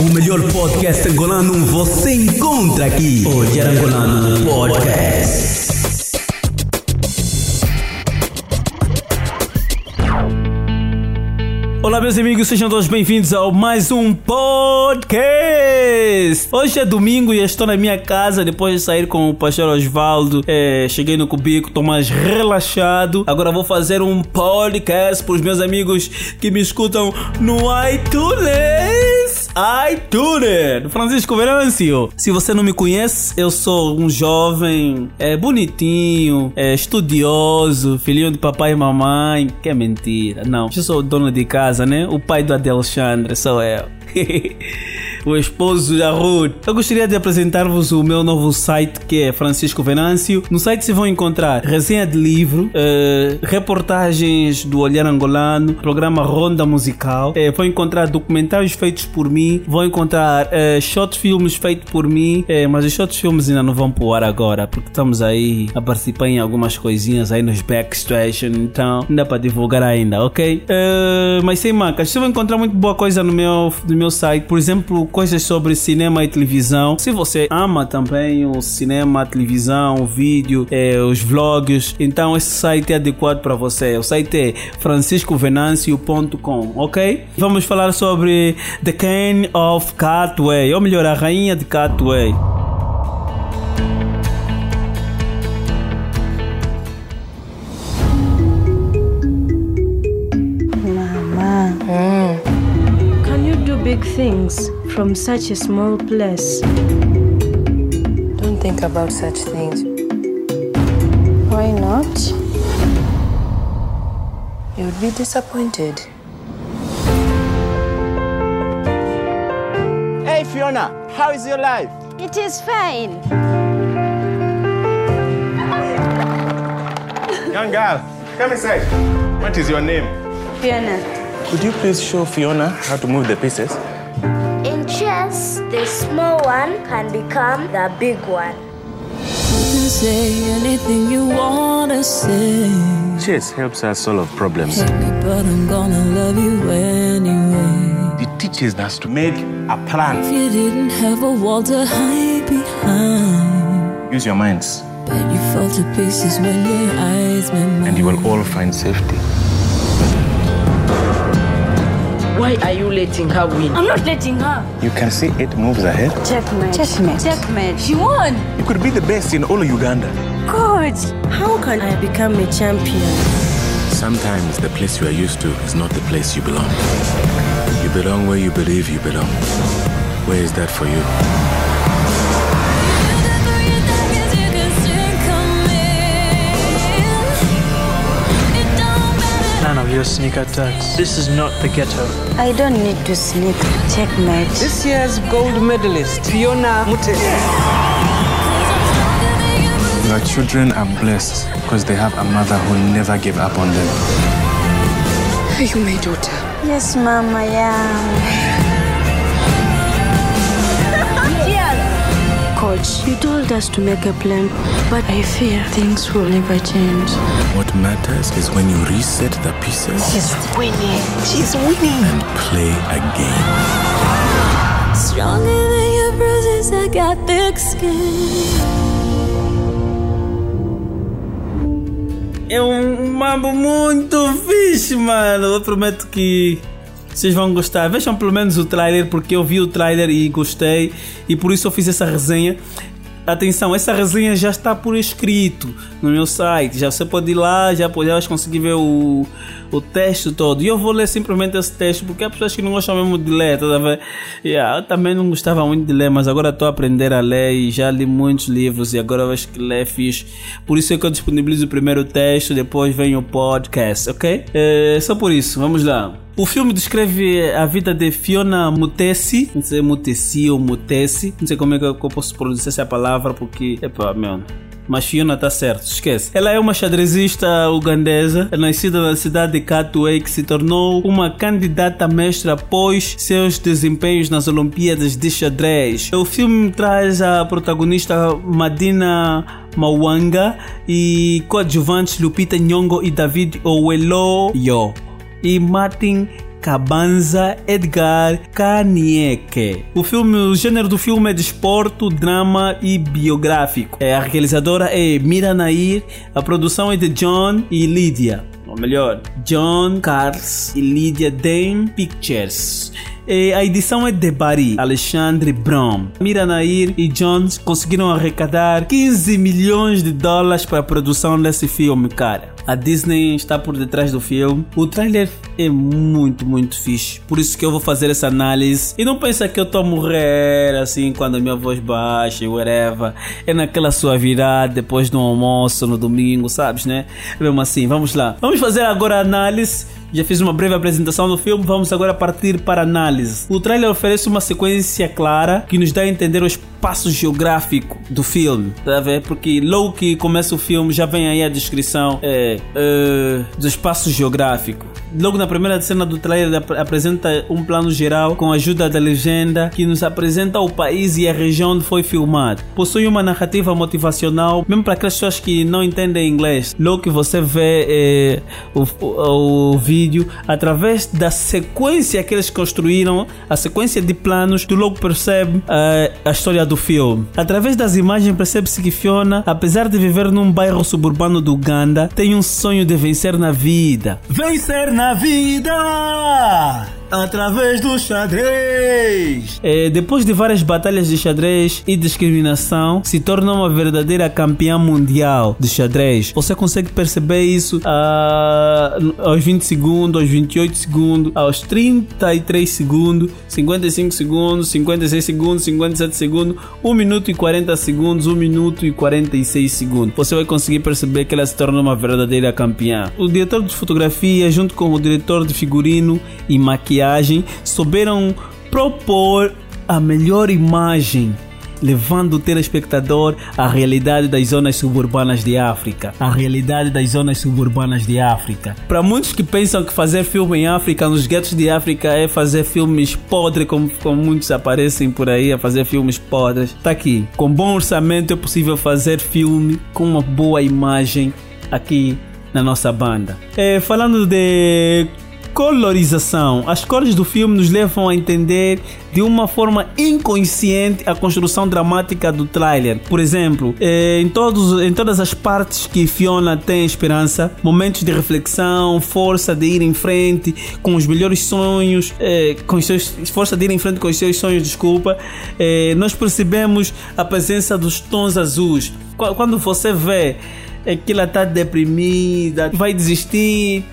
O melhor podcast angolano você encontra aqui. Olhar Angolano Podcast. Olá, meus amigos, sejam todos bem-vindos a mais um podcast. Hoje é domingo e estou na minha casa depois de sair com o pastor Osvaldo. É, cheguei no cubico, estou mais relaxado. Agora vou fazer um podcast para os meus amigos que me escutam no iTunes. iTunes, Francisco Venâncio. Se você não me conhece, eu sou um jovem é, bonitinho, é, estudioso, filhinho de papai e mamãe. Que é mentira, não. Eu sou dono de casa casa, né? O pai do Adelxandre sou eu. o esposo da Ruth. Eu gostaria de apresentar-vos o meu novo site que é Francisco Venâncio. No site se vão encontrar resenha de livro, eh, reportagens do Olhar Angolano, programa Ronda Musical. Eh, vão encontrar documentários feitos por mim, vão encontrar eh, short filmes feitos por mim, eh, mas os short filmes ainda não vão pro ar agora, porque estamos aí a participar em algumas coisinhas aí nos backstage, então não dá para divulgar ainda, ok? Mas sem marcas, você vai encontrar muito boa coisa no meu, no meu site, por exemplo, coisas sobre cinema e televisão. Se você ama também o cinema, a televisão, o vídeo, eh, os vlogs, então esse site é adequado para você. O site é franciscovenancio.com, ok? Vamos falar sobre The King of Catway, ou melhor, a rainha de Catway. Mama. Can you do big things from such a small place? Don't think about such things. Why not? You would be disappointed. Hey Fiona, how is your life? It is fine. Young girl, come inside. What is your name? Fiona. Could you please show Fiona how to move the pieces? In chess, the small one can become the big one. You can say anything you wanna say. Chess helps us solve problems. Hate me, but I'm gonna love you anyway. It teaches us to make a plan. If plan. you didn't have a wall to hide behind, Use your minds, but you fall to pieces when your eyes met mine. and you will all find safety. Why are you letting her win? I'm not letting her. You can see eight moves ahead. Checkmate. Checkmate. Checkmate. She won. You could be the best in all of Uganda. Good. How can I become a champion? Sometimes the place you are used to is not the place you belong. You belong where you believe you belong. Where is that for you? Of your sneak attacks. This is not the ghetto. I don't need to sneak. Checkmate. This year's gold medalist, Fiona Mute. Your children are blessed because they have a mother who never gave up on them. Are you my daughter? Yes, Mama, I yeah. Coach, you told us to make a plan, but I fear things will never change. What matters is when you reset the pieces She's winning. She's winning. and play again. Stronger than your bruises, I got thick skin. É um mambo muito fixe, mano. Eu prometo que vocês vão gostar. Vejam pelo menos o trailer, porque eu vi o trailer e gostei. E por isso eu fiz essa resenha. Atenção, essa resenha já está por escrito no meu site. Já você pode ir lá, já já vai conseguir ver o, o texto todo. E eu vou ler simplesmente esse texto, porque há pessoas que não gostam mesmo de ler, tá ver? Yeah, eu também não gostava muito de ler, mas agora estou a aprender a ler e já li muitos livros e agora eu acho que ler é. Por isso é que eu disponibilizo o primeiro texto, depois vem o podcast, ok? É, só por isso, vamos lá. O filme descreve a vida de Fiona Mutesi, não sei Mutesi ou Mutesi, não sei como é que eu posso pronunciar essa palavra porque, epa, meu, mas Fiona tá certo, esquece. Ela é uma xadrezista ugandesa, nascida na cidade de Katwe, que se tornou uma candidata mestra após seus desempenhos nas Olimpíadas de xadrez. O filme traz a protagonista Madina Mawanga e coadjuvantes Lupita Nyong'o e David Oweloyo e Martin Cabanza Edgar Kanieke. O filme, o gênero do filme é desporto, drama e biográfico. É, a realizadora é Mira Nair, a produção é de John e Lydia. Ou melhor, John Cars e Lydia Dame Pictures. E a edição é de Bari, Alexandre Brom. Mira Nair e Jones conseguiram arrecadar 15 milhões de dólares para a produção desse filme, cara. A Disney está por detrás do filme. O trailer é muito, muito fixe. Por isso que eu vou fazer essa análise. E não pensa que eu tô a morrer assim quando a minha voz baixa e whatever. É naquela suavidade depois do almoço no domingo, sabes, né? Mesmo assim, vamos lá. Vamos fazer agora a análise já fiz uma breve apresentação do filme, vamos agora partir para análise. O trailer oferece uma sequência clara que nos dá a entender o espaço geográfico do filme, tá ver? Porque logo que começa o filme já vem aí a descrição é, é, do espaço geográfico. Logo na primeira cena do trailer apresenta um plano geral com a ajuda da legenda que nos apresenta o país e a região onde foi filmado. Possui uma narrativa motivacional, mesmo para aquelas pessoas que não entendem inglês. Logo que você vê é, o, o, o vídeo, através da sequência que eles construíram, a sequência de planos, tu logo percebe uh, a história do filme. Através das imagens percebe-se que Fiona, apesar de viver num bairro suburbano do Uganda, tem um sonho de vencer na vida. Vencer na vida! Através do xadrez. É, depois de várias batalhas de xadrez e discriminação, se torna uma verdadeira campeã mundial de xadrez. Você consegue perceber isso uh, aos 20 segundos, aos 28 segundos, aos 33 segundos, 55 segundos, 56 segundos, 57 segundos, 1 minuto e 40 segundos, 1 minuto e 46 segundos. Você vai conseguir perceber que ela se torna uma verdadeira campeã. O diretor de fotografia, junto com o diretor de figurino e maquiagem, maquiagem souberam propor a melhor imagem levando o telespectador à realidade das zonas suburbanas de África. A realidade das zonas suburbanas de África. Para muitos que pensam que fazer filme em África, nos guetos de África, é fazer filmes podres, como, como muitos aparecem por aí a fazer filmes podres. Tá aqui. Com bom orçamento é possível fazer filme com uma boa imagem aqui na nossa banda. É, falando de colorização. As cores do filme nos levam a entender de uma forma inconsciente a construção dramática do trailer. Por exemplo, eh, em, todos, em todas as partes que Fiona tem esperança, momentos de reflexão, força de ir em frente com os melhores sonhos, eh, com os seus, força de ir em frente com os seus sonhos, desculpa, eh, nós percebemos a presença dos tons azuis. Quando você vê que ela está deprimida, vai desistir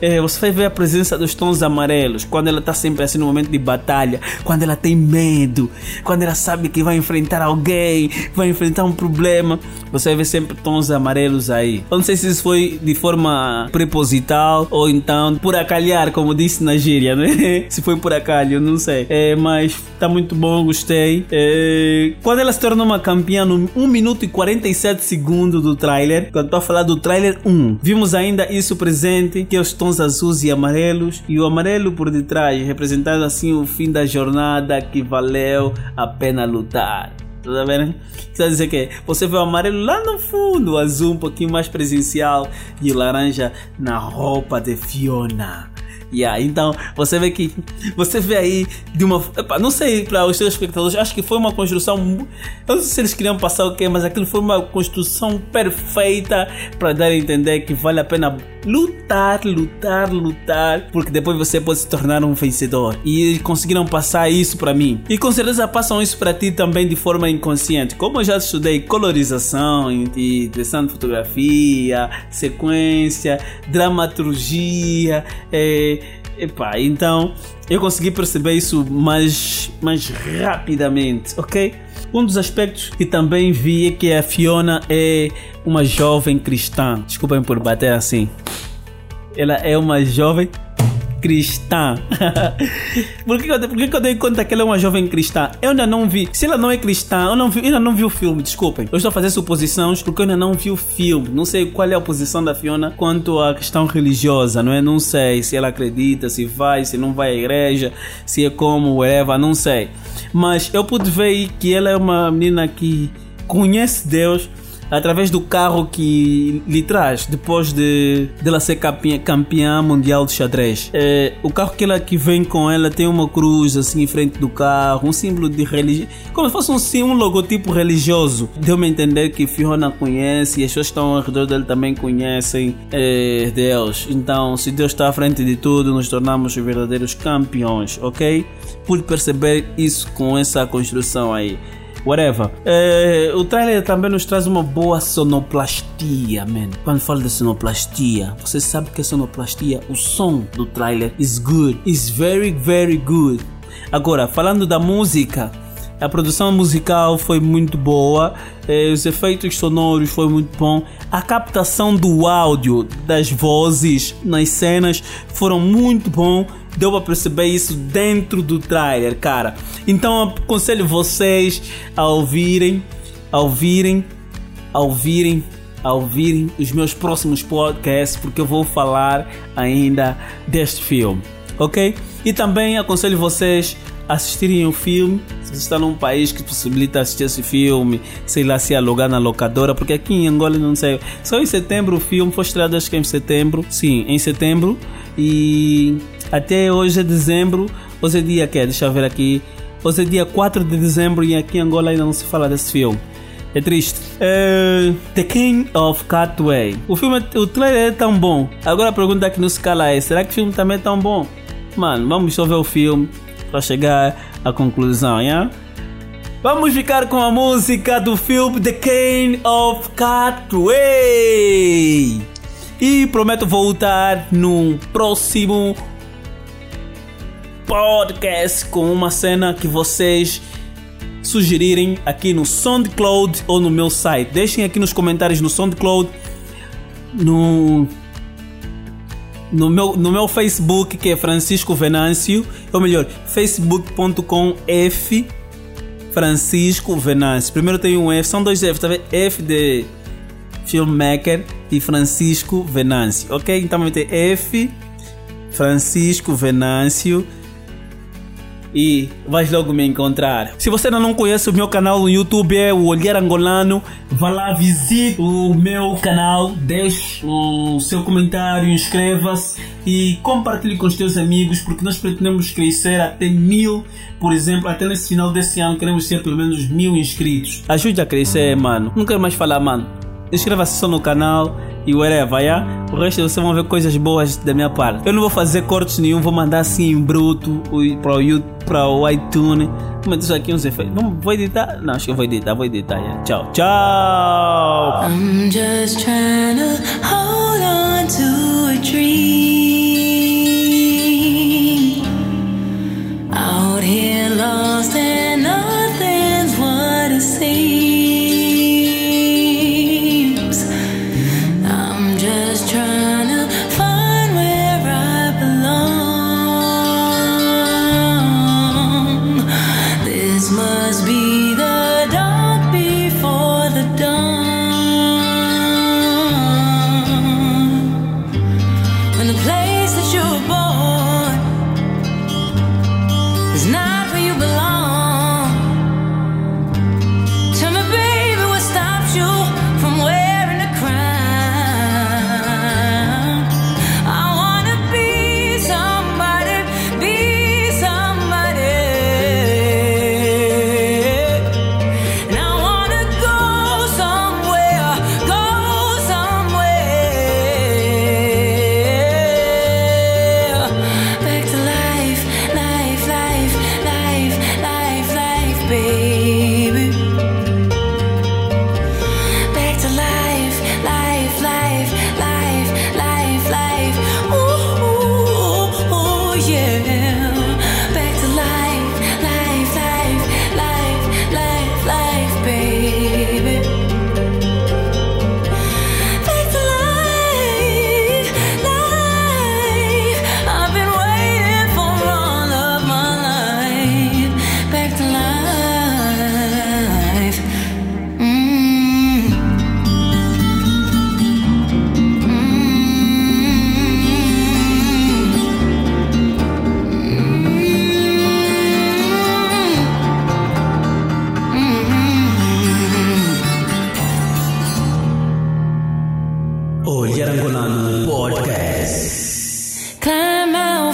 é, você vai ver a presença dos tons amarelos quando ela está sempre assim no momento de batalha, quando ela tem medo, quando ela sabe que vai enfrentar alguém, vai enfrentar um problema. Você vai ver sempre tons amarelos aí. Eu não sei se isso foi de forma preposital ou então por acalhar, como disse na gíria, né? se foi por acalho, não sei. É, mas tá muito bom, gostei. É, quando ela se torna uma campeã no 1 minuto e 47 segundos do trailer, quando estou a falar do trailer 1, vimos ainda isso presente, que é os tons tons azuis e amarelos e o amarelo por detrás, representando assim o fim da jornada que valeu a pena lutar. Tá vendo? Quer dizer que você vê o amarelo lá no fundo, o azul um pouquinho mais presencial e o laranja na roupa de Fiona. Yeah, então você vê que você vê aí de uma. Epa, não sei para os seus espectadores, acho que foi uma construção. Eu não sei se eles queriam passar o quê, mas aquilo foi uma construção perfeita para dar a entender que vale a pena lutar, lutar, lutar, porque depois você pode se tornar um vencedor. E conseguiram passar isso para mim. E com certeza passam isso para ti também de forma inconsciente. Como eu já estudei colorização, direção de fotografia, sequência, dramaturgia, é, Epá, então eu consegui perceber isso mais, mais rapidamente, ok? Um dos aspectos que também vi é que a Fiona é uma jovem cristã. Desculpem por bater assim. Ela é uma jovem cristã. por, que eu, por que eu dei conta que ela é uma jovem cristã? Eu ainda não vi. Se ela não é cristã, eu, não vi, eu ainda não vi o filme, desculpem. Eu estou a fazer suposições porque eu ainda não vi o filme. Não sei qual é a posição da Fiona quanto à questão religiosa, não é? Não sei se ela acredita, se vai, se não vai à igreja, se é como, whatever, não sei. Mas eu pude ver que ela é uma menina que conhece Deus através do carro que lhe traz depois de dela ser campeã, campeã mundial de xadrez. É, o carro que ela que vem com ela tem uma cruz assim em frente do carro, um símbolo de religião, como se fosse um, sim, um logotipo religioso. Deu-me a entender que Fiona conhece e as pessoas que estão ao redor dele também conhecem é, Deus. Então, se Deus está à frente de tudo, nos tornamos os verdadeiros campeões, ok? Pude perceber isso com essa construção aí whatever. É, o trailer também nos traz uma boa sonoplastia, man. Quando falo de sonoplastia, você sabe que é sonoplastia, o som do trailer is good, is very, very good. Agora, falando da música, a produção musical foi muito boa, eh, os efeitos sonoros foi muito bom, a captação do áudio das vozes nas cenas foram muito bom. Deu para perceber isso dentro do trailer, cara. Então aconselho vocês a ouvirem, a ouvirem, a ouvirem, a ouvirem os meus próximos podcasts, porque eu vou falar ainda deste filme, ok? E também aconselho vocês a assistirem o filme. Se você está num país que possibilita assistir esse filme, sei lá, se alugar na locadora, porque aqui em Angola não sei. Só em setembro o filme foi estreado, acho que em setembro. Sim, em setembro. E até hoje é dezembro. Hoje é dia que Deixa eu ver aqui. Hoje é dia 4 de dezembro e aqui em Angola ainda não se fala desse filme. É triste. Uh, The King of Catway. O filme, o trailer é tão bom. Agora a pergunta que nos cala é: será que o filme também é tão bom? Mano, vamos só ver o filme para chegar à conclusão, yeah? Vamos ficar com a música do filme The King of Catway. E prometo voltar no próximo podcast com uma cena que vocês sugerirem aqui no SoundCloud ou no meu site. Deixem aqui nos comentários no SoundCloud, no no meu, no meu Facebook que é Francisco Venâncio, ou melhor, facebook.com F Francisco Venâncio. Primeiro tem um F, são dois F, tá vendo? F de filmmaker e Francisco Venâncio, ok? Então vai ter F Francisco Venâncio e vais logo me encontrar. Se você ainda não conhece o meu canal no YouTube, é o Olhar Angolano, vá lá, visite o meu canal, deixe o seu comentário, inscreva-se e compartilhe com os teus amigos, porque nós pretendemos crescer até mil, por exemplo, até nesse final desse ano queremos ter pelo menos mil inscritos. Ajude a crescer, mano. Não quero mais falar, mano. Inscreva-se só no canal e whatever, yeah? O resto vocês vão ver coisas boas da minha parte. Eu não vou fazer cortes nenhum, vou mandar assim em bruto para o YouTube, para o iTunes. Vou isso aqui uns efeitos. Vamos, vou editar? Não, acho que eu vou editar, vou editar. Yeah. Tchau, tchau! I'm just trying to hold on to a dream.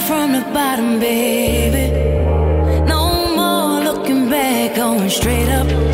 from the bottom, baby. No more looking back, going straight up.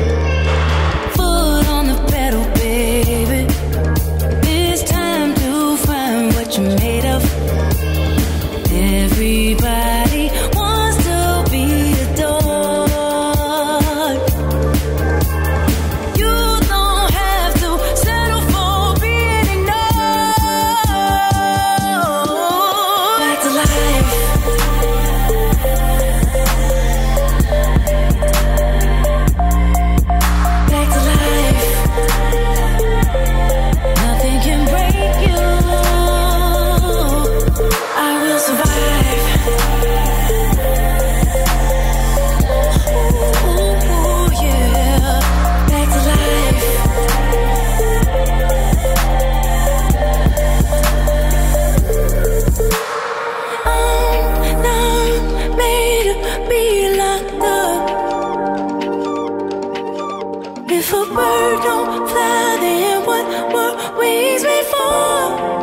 If a bird don't fly, then what were wings made for?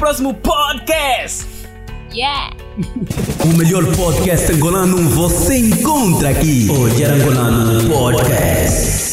próximo podcast. Yeah! o melhor podcast angolano você encontra aqui. Hoje é Angolano Podcast.